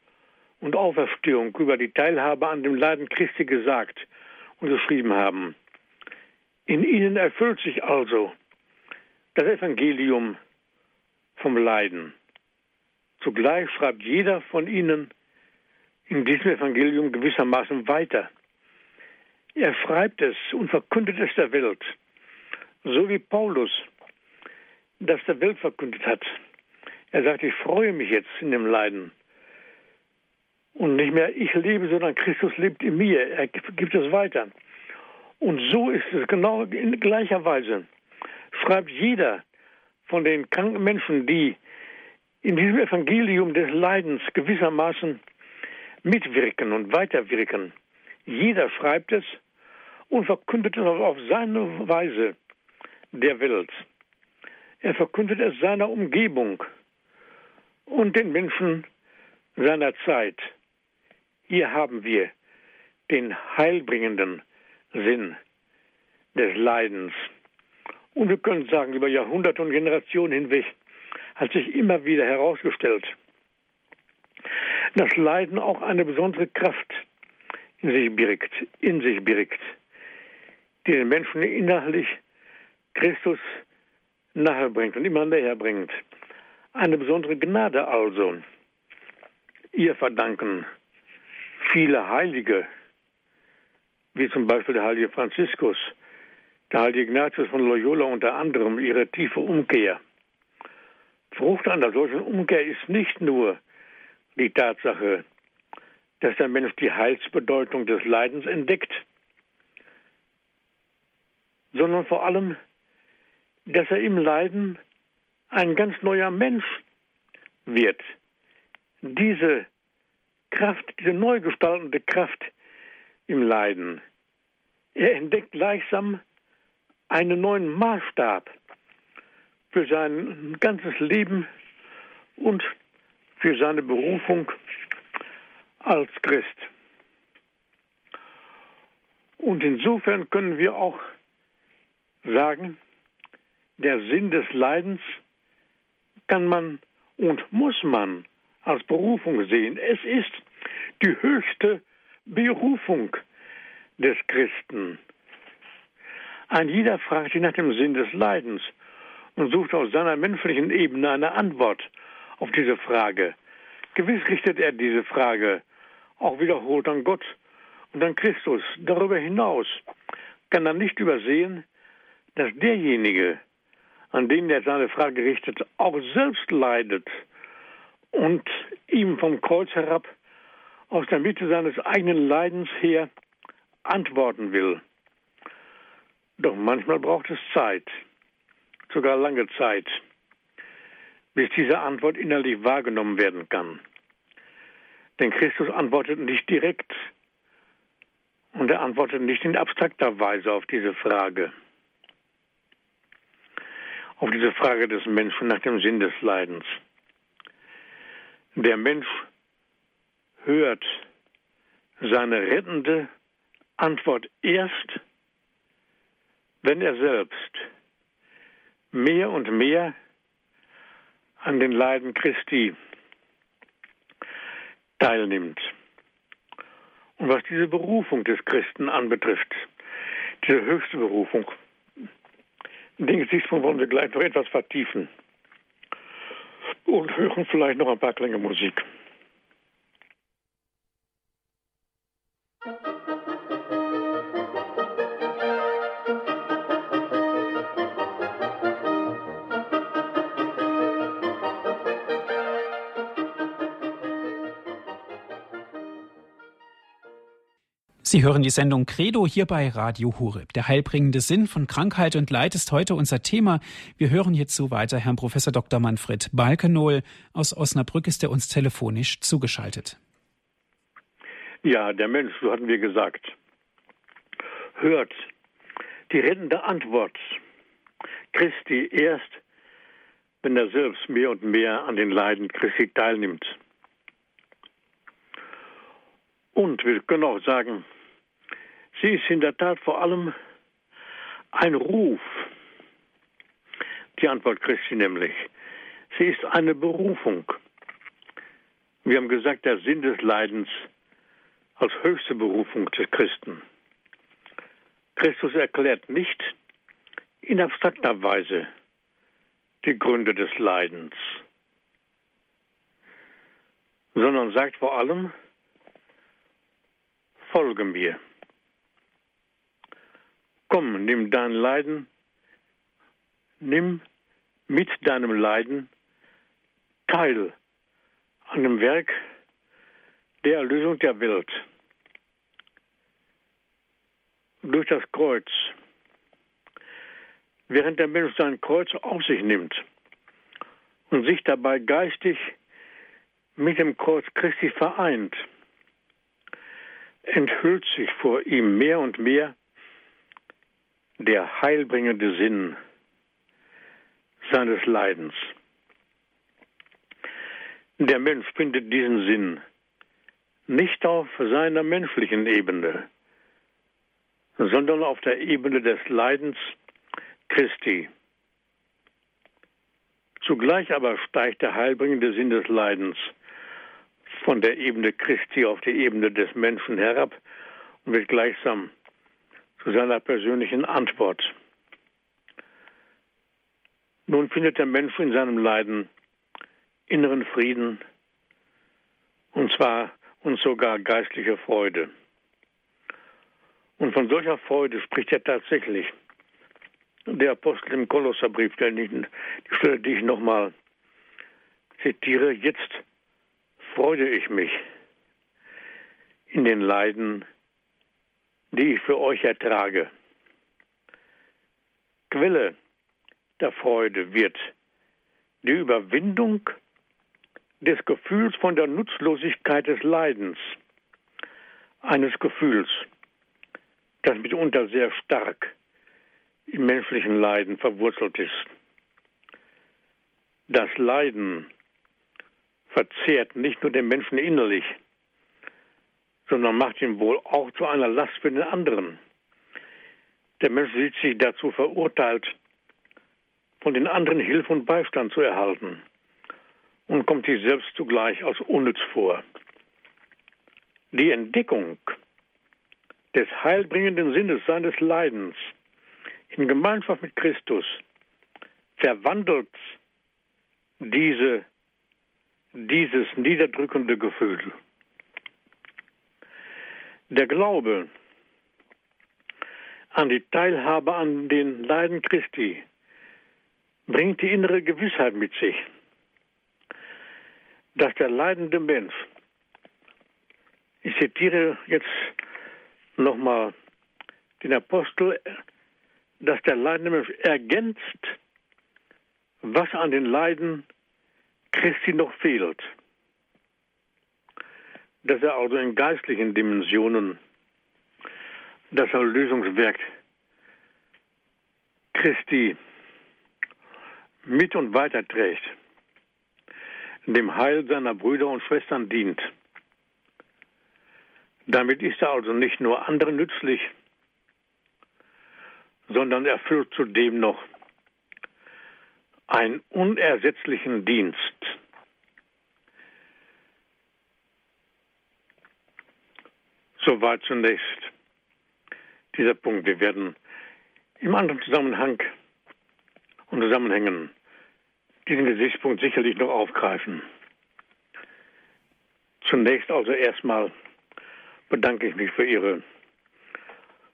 S2: und Auferstehung über die Teilhabe an dem Leiden Christi gesagt und geschrieben haben. In ihnen erfüllt sich also das Evangelium vom Leiden. Zugleich schreibt jeder von ihnen in diesem Evangelium gewissermaßen weiter. Er schreibt es und verkündet es der Welt, so wie Paulus das der Welt verkündet hat. Er sagt, ich freue mich jetzt in dem Leiden. Und nicht mehr ich lebe, sondern Christus lebt in mir. Er gibt es weiter. Und so ist es genau in gleicher Weise. Schreibt jeder von den kranken Menschen, die in diesem Evangelium des Leidens gewissermaßen mitwirken und weiterwirken. Jeder schreibt es und verkündet es auf seine Weise der Welt. Er verkündet es seiner Umgebung und den Menschen seiner Zeit. Hier haben wir den heilbringenden Sinn des Leidens. Und wir können sagen, über Jahrhunderte und Generationen hinweg hat sich immer wieder herausgestellt, dass Leiden auch eine besondere Kraft in sich birgt, in sich birgt, die den Menschen innerlich Christus nahe bringt und immer näher bringt. Eine besondere Gnade also. Ihr verdanken viele Heilige, wie zum Beispiel der heilige Franziskus, der heilige Ignatius von Loyola unter anderem, ihre tiefe Umkehr. Frucht einer solchen Umkehr ist nicht nur die Tatsache, dass der Mensch die Heilsbedeutung des Leidens entdeckt, sondern vor allem, dass er im Leiden ein ganz neuer Mensch wird. Diese Kraft, diese neu gestaltende Kraft im Leiden. Er entdeckt gleichsam einen neuen Maßstab für sein ganzes Leben und für seine Berufung als Christ. Und insofern können wir auch sagen, der Sinn des Leidens kann man und muss man als Berufung sehen. Es ist die höchste Berufung des Christen. Ein jeder fragt sich nach dem Sinn des Leidens und sucht aus seiner menschlichen Ebene eine Antwort auf diese Frage. Gewiss richtet er diese Frage auch wiederholt an Gott und an Christus. Darüber hinaus kann er nicht übersehen, dass derjenige, an den er seine Frage richtet, auch selbst leidet und ihm vom Kreuz herab aus der Mitte seines eigenen Leidens her antworten will. Doch manchmal braucht es Zeit, sogar lange Zeit, bis diese Antwort innerlich wahrgenommen werden kann. Denn Christus antwortet nicht direkt und er antwortet nicht in abstrakter Weise auf diese Frage. Auf diese Frage des Menschen nach dem Sinn des Leidens. Der Mensch hört seine rettende Antwort erst, wenn er selbst mehr und mehr an den Leiden Christi teilnimmt. Und was diese Berufung des Christen anbetrifft, diese höchste Berufung, den Gesichtspunkt wollen wir gleich noch etwas vertiefen und hören vielleicht noch ein paar Klänge Musik.
S1: Sie hören die Sendung Credo hier bei Radio Horeb. Der heilbringende Sinn von Krankheit und Leid ist heute unser Thema. Wir hören hierzu weiter Herrn Professor Dr. Manfred Balkenohl aus Osnabrück ist er uns telefonisch zugeschaltet.
S2: Ja, der Mensch, so hatten wir gesagt, hört die rettende Antwort Christi erst, wenn er selbst mehr und mehr an den Leiden Christi teilnimmt. Und wir können auch sagen, sie ist in der Tat vor allem ein Ruf, die Antwort Christi nämlich. Sie ist eine Berufung. Wir haben gesagt, der Sinn des Leidens als höchste Berufung des Christen. Christus erklärt nicht in abstrakter Weise die Gründe des Leidens, sondern sagt vor allem, folge mir. Komm, nimm dein Leiden, nimm mit deinem Leiden teil an dem Werk der Erlösung der Welt. Durch das Kreuz. Während der Mensch sein Kreuz auf sich nimmt und sich dabei geistig mit dem Kreuz Christi vereint, enthüllt sich vor ihm mehr und mehr der heilbringende Sinn seines Leidens. Der Mensch findet diesen Sinn nicht auf seiner menschlichen Ebene, sondern auf der Ebene des Leidens Christi. Zugleich aber steigt der heilbringende Sinn des Leidens von der Ebene Christi auf die Ebene des Menschen herab und wird gleichsam zu seiner persönlichen Antwort. Nun findet der Mensch in seinem Leiden inneren Frieden und zwar und sogar geistliche Freude. Und von solcher Freude spricht er tatsächlich der Apostel im Kolosserbrief, der nicht, die Stelle, die ich nochmal zitiere, jetzt freue ich mich in den Leiden, die ich für euch ertrage. Quelle der Freude wird die Überwindung des Gefühls von der Nutzlosigkeit des Leidens, eines Gefühls, das mitunter sehr stark im menschlichen Leiden verwurzelt ist. Das Leiden verzehrt nicht nur den Menschen innerlich, sondern macht ihn wohl auch zu einer Last für den anderen. Der Mensch sieht sich dazu verurteilt, von den anderen Hilfe und Beistand zu erhalten und kommt sich selbst zugleich als unnütz vor. Die Entdeckung des heilbringenden Sinnes seines Leidens in Gemeinschaft mit Christus verwandelt diese dieses niederdrückende Gefühl. Der Glaube an die Teilhabe an den Leiden Christi bringt die innere Gewissheit mit sich, dass der leidende Mensch, ich zitiere jetzt nochmal den Apostel, dass der leidende Mensch ergänzt, was an den Leiden Christi noch fehlt. Dass er also in geistlichen Dimensionen das Erlösungswerk Christi mit und weiterträgt, dem Heil seiner Brüder und Schwestern dient. Damit ist er also nicht nur anderen nützlich, sondern erfüllt zudem noch einen unersetzlichen Dienst. Soweit zunächst dieser Punkt. Wir werden im anderen Zusammenhang und Zusammenhängen diesen Gesichtspunkt sicherlich noch aufgreifen. Zunächst also erstmal bedanke ich mich für Ihre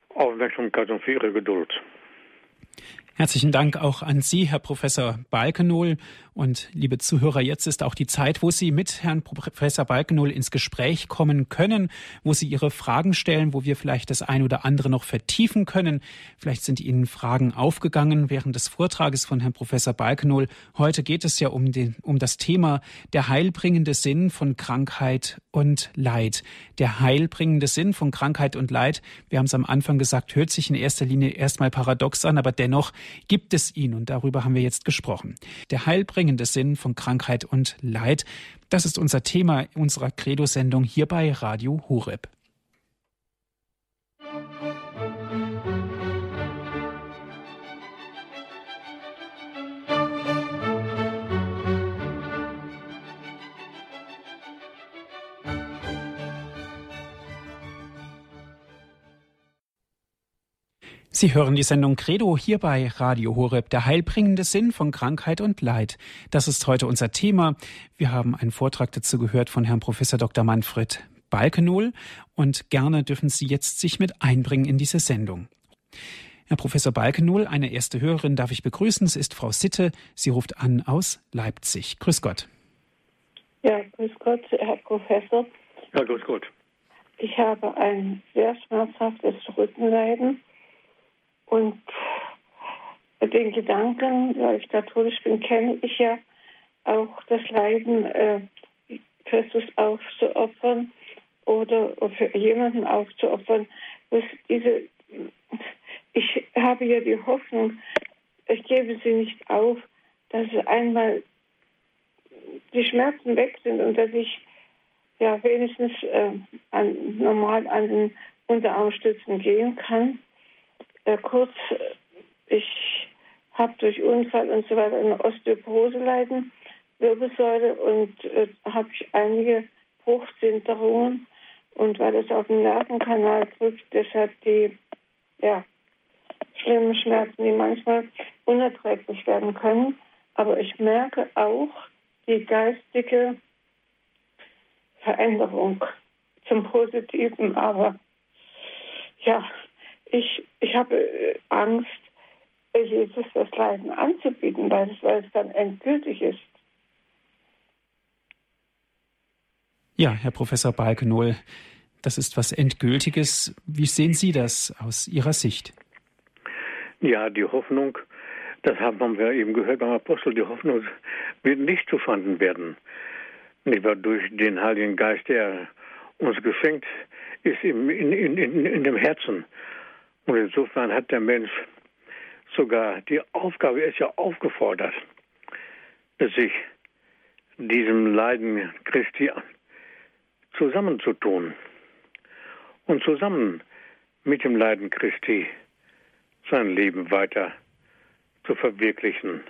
S2: Aufmerksamkeit und für Ihre Geduld.
S1: Herzlichen Dank auch an Sie, Herr Professor Balkenohl. Und liebe Zuhörer, jetzt ist auch die Zeit, wo Sie mit Herrn Professor Balkenohl ins Gespräch kommen können, wo Sie Ihre Fragen stellen, wo wir vielleicht das ein oder andere noch vertiefen können. Vielleicht sind Ihnen Fragen aufgegangen während des Vortrages von Herrn Professor Balkenohl. Heute geht es ja um, den, um das Thema der heilbringende Sinn von Krankheit und Leid. Der heilbringende Sinn von Krankheit und Leid, wir haben es am Anfang gesagt, hört sich in erster Linie erstmal paradox an, aber dennoch gibt es ihn und darüber haben wir jetzt gesprochen. Der heilbringende Sinn von Krankheit und Leid, das ist unser Thema unserer Credo-Sendung hier bei Radio Horeb. Sie hören die Sendung Credo hier bei Radio Horeb, der heilbringende Sinn von Krankheit und Leid. Das ist heute unser Thema. Wir haben einen Vortrag dazu gehört von Herrn Professor Dr. Manfred Balkenohl und gerne dürfen Sie jetzt sich mit einbringen in diese Sendung. Herr Professor Balkenohl, eine erste Hörerin darf ich begrüßen. Es ist Frau Sitte. Sie ruft an aus Leipzig. Grüß Gott.
S3: Ja, grüß Gott, Herr Professor.
S2: Ja, grüß Gott.
S3: Ich habe ein sehr schmerzhaftes Rückenleiden und den Gedanken, weil ich katholisch bin, kenne ich ja auch das Leiden, äh, Christus aufzuopfern oder für jemanden aufzuopfern. Dass diese, ich habe ja die Hoffnung, ich gebe sie nicht auf, dass einmal die Schmerzen weg sind und dass ich ja wenigstens äh, an, normal an den Unterarmstützen gehen kann äh, kurz, ich habe durch Unfall und so weiter eine Osteoporose leiden, Wirbelsäule und äh, habe ich einige Bruchsinterungen und weil es auf den Nervenkanal drückt, deshalb die ja, schlimmen Schmerzen, die manchmal unerträglich werden können. Aber ich merke auch die geistige Veränderung zum Positiven. Aber ja, ich, ich habe äh, Angst, Jesus das Leiden anzubieten, weil es, weil es dann endgültig ist.
S1: Ja, Herr Professor Balkenohl, das ist was Endgültiges. Wie sehen Sie das aus Ihrer Sicht?
S2: Ja, die Hoffnung, das haben wir eben gehört beim Apostel, die Hoffnung wird nicht zufanden werden. Nicht wahr, durch den Heiligen Geist, der uns geschenkt ist in, in, in, in dem Herzen. Und insofern hat der Mensch sogar die Aufgabe, er ist ja aufgefordert, sich diesem Leiden Christi zusammenzutun und zusammen mit dem Leiden Christi sein Leben weiter zu verwirklichen,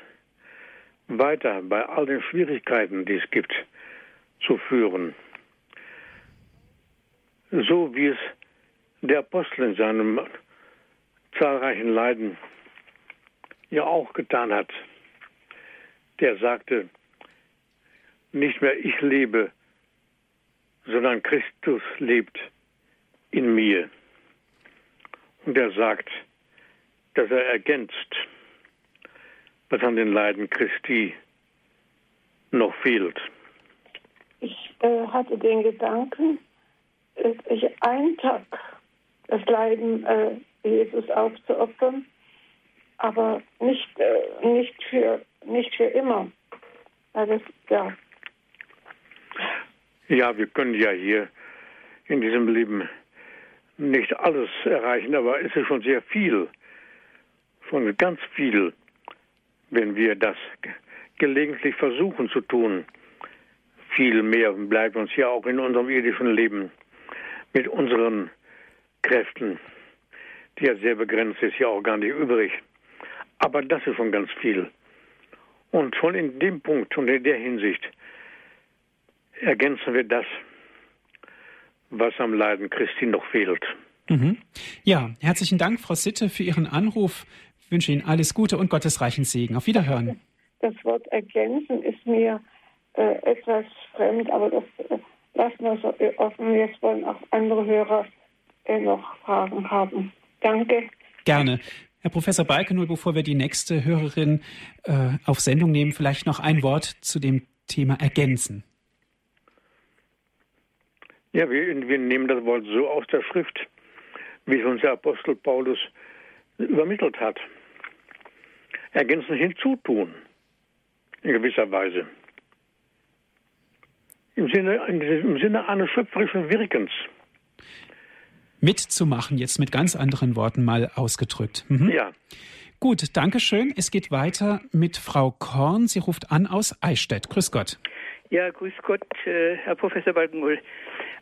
S2: weiter bei all den Schwierigkeiten, die es gibt, zu führen. So wie es der Apostel in seinem zahlreichen Leiden ja auch getan hat. Der sagte, nicht mehr ich lebe, sondern Christus lebt in mir. Und er sagt, dass er ergänzt, was an den Leiden Christi noch fehlt.
S3: Ich äh, hatte den Gedanken, dass ich einen Tag das Leiden äh, Jesus aufzuopfern, aber nicht, äh, nicht, für, nicht für immer. Also, ja.
S2: ja, wir können ja hier in diesem Leben nicht alles erreichen, aber es ist schon sehr viel, schon ganz viel, wenn wir das gelegentlich versuchen zu tun. Viel mehr bleibt uns ja auch in unserem irdischen Leben mit unseren Kräften ja sehr begrenzt ist, ja auch gar nicht übrig. Aber das ist schon ganz viel. Und schon in dem Punkt und in der Hinsicht ergänzen wir das, was am Leiden Christi noch fehlt.
S1: Mhm. Ja, herzlichen Dank, Frau Sitte, für Ihren Anruf. Ich wünsche Ihnen alles Gute und Gottes reichen Segen. Auf Wiederhören.
S3: Das Wort ergänzen ist mir äh, etwas fremd, aber das äh, lassen wir so offen. Jetzt wollen auch andere Hörer äh, noch Fragen haben. Danke.
S1: Gerne. Herr Professor Balkenohl, bevor wir die nächste Hörerin äh, auf Sendung nehmen, vielleicht noch ein Wort zu dem Thema ergänzen.
S2: Ja, wir, wir nehmen das Wort so aus der Schrift, wie es uns der Apostel Paulus übermittelt hat. Ergänzen hinzutun, in gewisser Weise. Im Sinne, im Sinne eines schöpferischen Wirkens
S1: mitzumachen, jetzt mit ganz anderen Worten mal ausgedrückt.
S2: Mhm. Ja.
S1: Gut, danke schön. Es geht weiter mit Frau Korn. Sie ruft an aus Eichstätt. Grüß Gott.
S4: Ja, grüß Gott, äh, Herr Professor Balkenmull.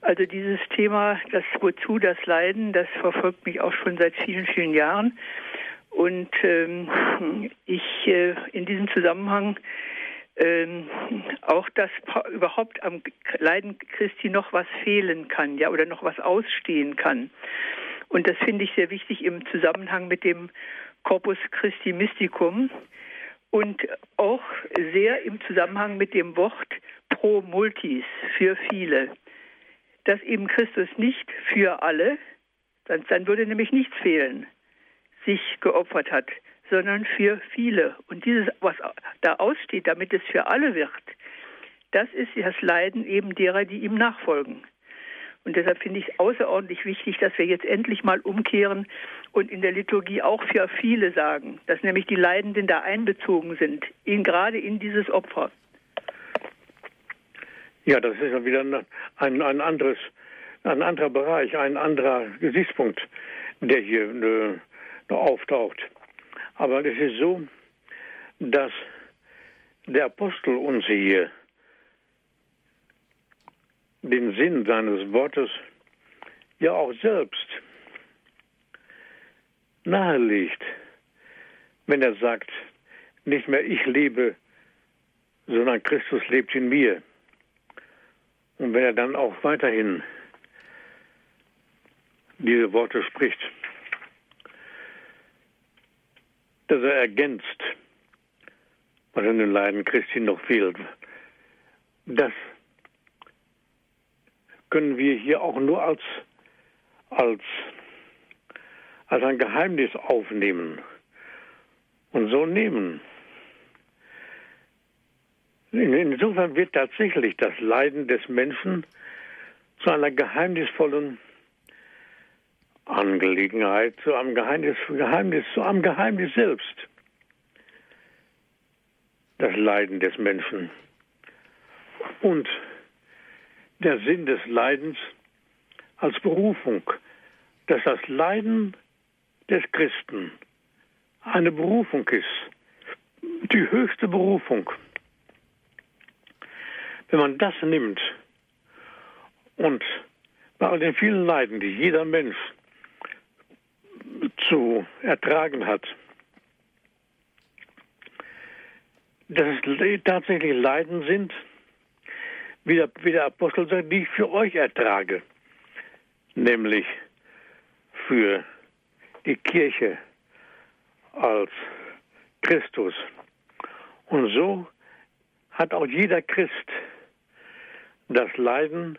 S4: Also dieses Thema, das Wozu, das Leiden, das verfolgt mich auch schon seit vielen, vielen Jahren. Und ähm, ich äh, in diesem Zusammenhang ähm, auch, dass überhaupt am Leiden Christi noch was fehlen kann, ja, oder noch was ausstehen kann. Und das finde ich sehr wichtig im Zusammenhang mit dem Corpus Christi Mysticum und auch sehr im Zusammenhang mit dem Wort pro multis, für viele. Dass eben Christus nicht für alle, dann, dann würde nämlich nichts fehlen, sich geopfert hat, sondern für viele. Und dieses, was da aussteht, damit es für alle wird, das ist das Leiden eben derer, die ihm nachfolgen. Und deshalb finde ich es außerordentlich wichtig, dass wir jetzt endlich mal umkehren und in der Liturgie auch für viele sagen, dass nämlich die Leidenden da einbezogen sind, in, gerade in dieses Opfer.
S2: Ja, das ist ja wieder ein, ein anderes, ein anderer Bereich, ein anderer Gesichtspunkt, der hier äh, auftaucht. Aber es ist so, dass der Apostel uns hier den Sinn seines Wortes ja auch selbst nahelegt, wenn er sagt, nicht mehr ich lebe, sondern Christus lebt in mir. Und wenn er dann auch weiterhin diese Worte spricht, dass er ergänzt, was in den Leiden Christi noch fehlt. Das können wir hier auch nur als, als, als ein Geheimnis aufnehmen und so nehmen. Insofern wird tatsächlich das Leiden des Menschen zu einer geheimnisvollen Angelegenheit, zu einem Geheimnis, Geheimnis, zu einem Geheimnis selbst. Das Leiden des Menschen. Und der Sinn des Leidens als Berufung, dass das Leiden des Christen eine Berufung ist, die höchste Berufung. Wenn man das nimmt und bei all den vielen Leiden, die jeder Mensch zu ertragen hat, dass es tatsächlich Leiden sind, wie der, wie der Apostel sagt, die ich für euch ertrage, nämlich für die Kirche als Christus. Und so hat auch jeder Christ das Leiden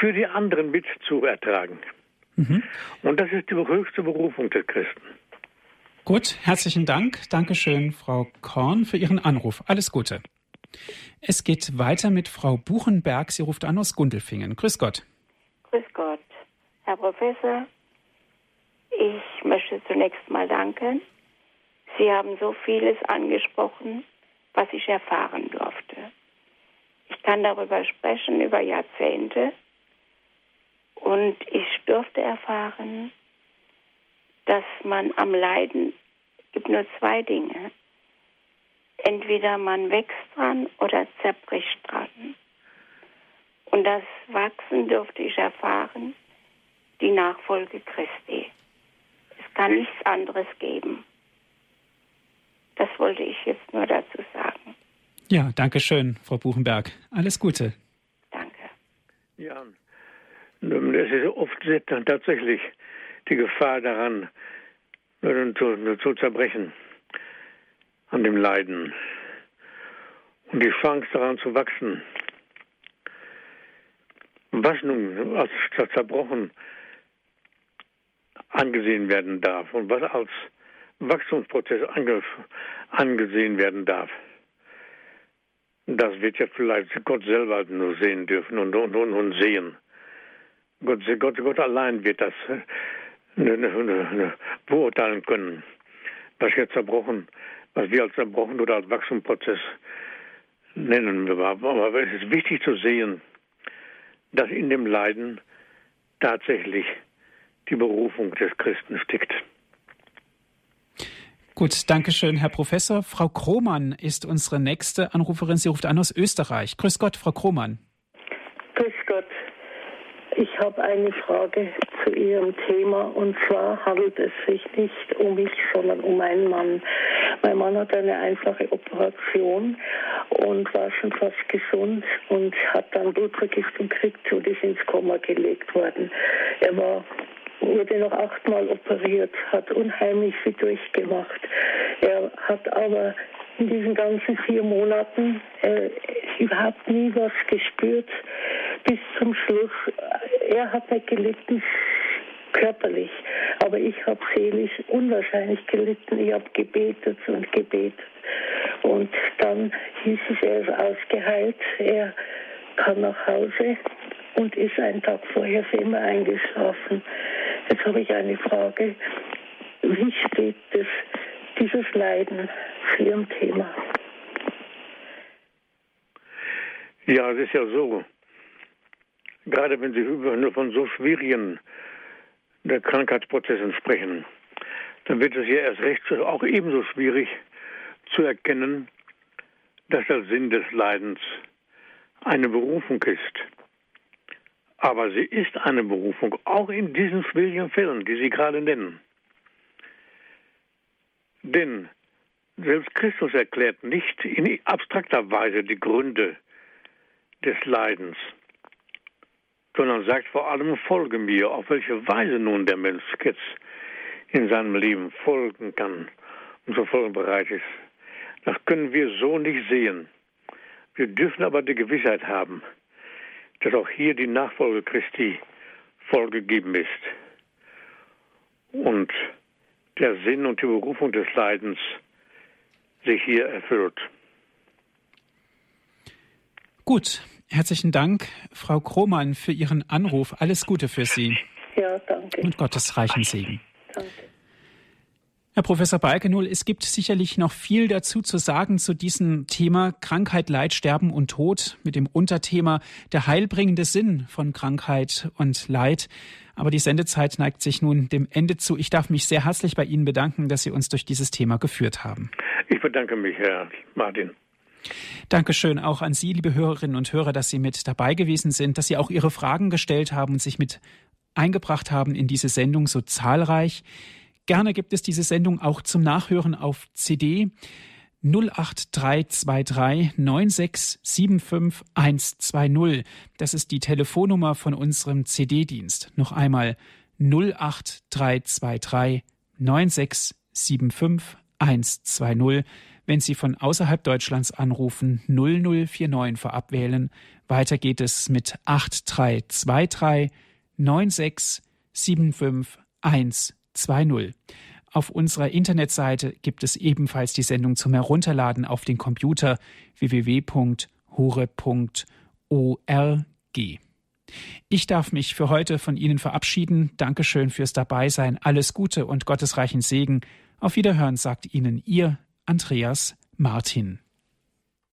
S2: für die anderen mit zu ertragen. Mhm. Und das ist die höchste Berufung der Christen.
S1: Gut, herzlichen Dank. Dankeschön, Frau Korn, für Ihren Anruf. Alles Gute. Es geht weiter mit Frau Buchenberg. Sie ruft an aus Gundelfingen. Grüß Gott.
S5: Grüß Gott. Herr Professor, ich möchte zunächst mal danken. Sie haben so vieles angesprochen, was ich erfahren durfte. Ich kann darüber sprechen, über Jahrzehnte. Und ich durfte erfahren, dass man am Leiden gibt nur zwei Dinge. Entweder man wächst dran oder zerbricht dran. Und das Wachsen durfte ich erfahren, die Nachfolge Christi. Es kann nichts anderes geben. Das wollte ich jetzt nur dazu sagen.
S1: Ja, danke schön, Frau Buchenberg. Alles Gute.
S5: Danke.
S2: Ja, es ist oft tatsächlich die Gefahr daran, zu, zu zerbrechen an dem Leiden und die Chance daran zu wachsen. Was nun als zerbrochen angesehen werden darf und was als Wachstumsprozess ange, angesehen werden darf. Das wird ja vielleicht Gott selber nur sehen dürfen und, und, und sehen. Gott, Gott, Gott allein wird das ne, ne, ne, beurteilen können, was jetzt zerbrochen, was wir als zerbrochen oder als Wachstumsprozess nennen. Aber es ist wichtig zu sehen, dass in dem Leiden tatsächlich die Berufung des Christen steckt.
S1: Gut, danke schön, Herr Professor. Frau Krohmann ist unsere nächste Anruferin. Sie ruft an aus Österreich. Grüß Gott, Frau Krohmann.
S6: Ich habe eine Frage zu Ihrem Thema und zwar handelt es sich nicht um mich, sondern um meinen Mann. Mein Mann hat eine einfache Operation und war schon fast gesund und hat dann Blutvergiftung gekriegt und ist ins Koma gelegt worden. Er war wurde noch achtmal operiert, hat unheimlich viel durchgemacht. Er hat aber in diesen ganzen vier Monaten äh, überhaupt nie was gespürt. Bis zum Schluss, er hat nicht gelitten körperlich, aber ich habe seelisch unwahrscheinlich gelitten. Ich habe gebetet und gebetet. Und dann hieß es, er ist ausgeheilt, er kann nach Hause und ist einen Tag vorher für immer eingeschlafen. Jetzt habe ich eine Frage. Wie steht das, dieses Leiden zu Ihrem Thema?
S2: Ja, es ist ja so. Gerade wenn Sie nur von so schwierigen Krankheitsprozessen sprechen, dann wird es ja erst recht auch ebenso schwierig zu erkennen, dass der Sinn des Leidens eine Berufung ist. Aber sie ist eine Berufung, auch in diesen schwierigen Fällen, die Sie gerade nennen. Denn selbst Christus erklärt nicht in abstrakter Weise die Gründe des Leidens, sondern sagt vor allem, folge mir, auf welche Weise nun der Mensch jetzt in seinem Leben folgen kann und zu folgen bereit ist. Das können wir so nicht sehen. Wir dürfen aber die Gewissheit haben, dass auch hier die Nachfolge Christi vollgegeben ist. Und der Sinn und die Berufung des Leidens sich hier erfüllt.
S1: Gut, herzlichen Dank, Frau Krohmann, für Ihren Anruf. Alles Gute für Sie.
S6: Ja, danke.
S1: Und Gottes reichen Segen.
S6: Danke.
S1: Herr Professor Balkenul, es gibt sicherlich noch viel dazu zu sagen zu diesem Thema Krankheit, Leid, Sterben und Tod mit dem Unterthema der heilbringende Sinn von Krankheit und Leid. Aber die Sendezeit neigt sich nun dem Ende zu. Ich darf mich sehr herzlich bei Ihnen bedanken, dass Sie uns durch dieses Thema geführt haben.
S2: Ich bedanke mich, Herr Martin.
S1: Dankeschön auch an Sie, liebe Hörerinnen und Hörer, dass Sie mit dabei gewesen sind, dass Sie auch Ihre Fragen gestellt haben und sich mit eingebracht haben in diese Sendung so zahlreich. Gerne gibt es diese Sendung auch zum Nachhören auf CD 08323 9675 120. Das ist die Telefonnummer von unserem CD-Dienst. Noch einmal 08323 9675 120. Wenn Sie von außerhalb Deutschlands anrufen, 0049 vorab wählen. Weiter geht es mit 8323 9675 120. 2.0. Auf unserer Internetseite gibt es ebenfalls die Sendung zum Herunterladen auf den Computer www.hure.org. Ich darf mich für heute von Ihnen verabschieden. Dankeschön fürs Dabeisein. Alles Gute und gottesreichen Segen. Auf Wiederhören sagt Ihnen Ihr Andreas Martin.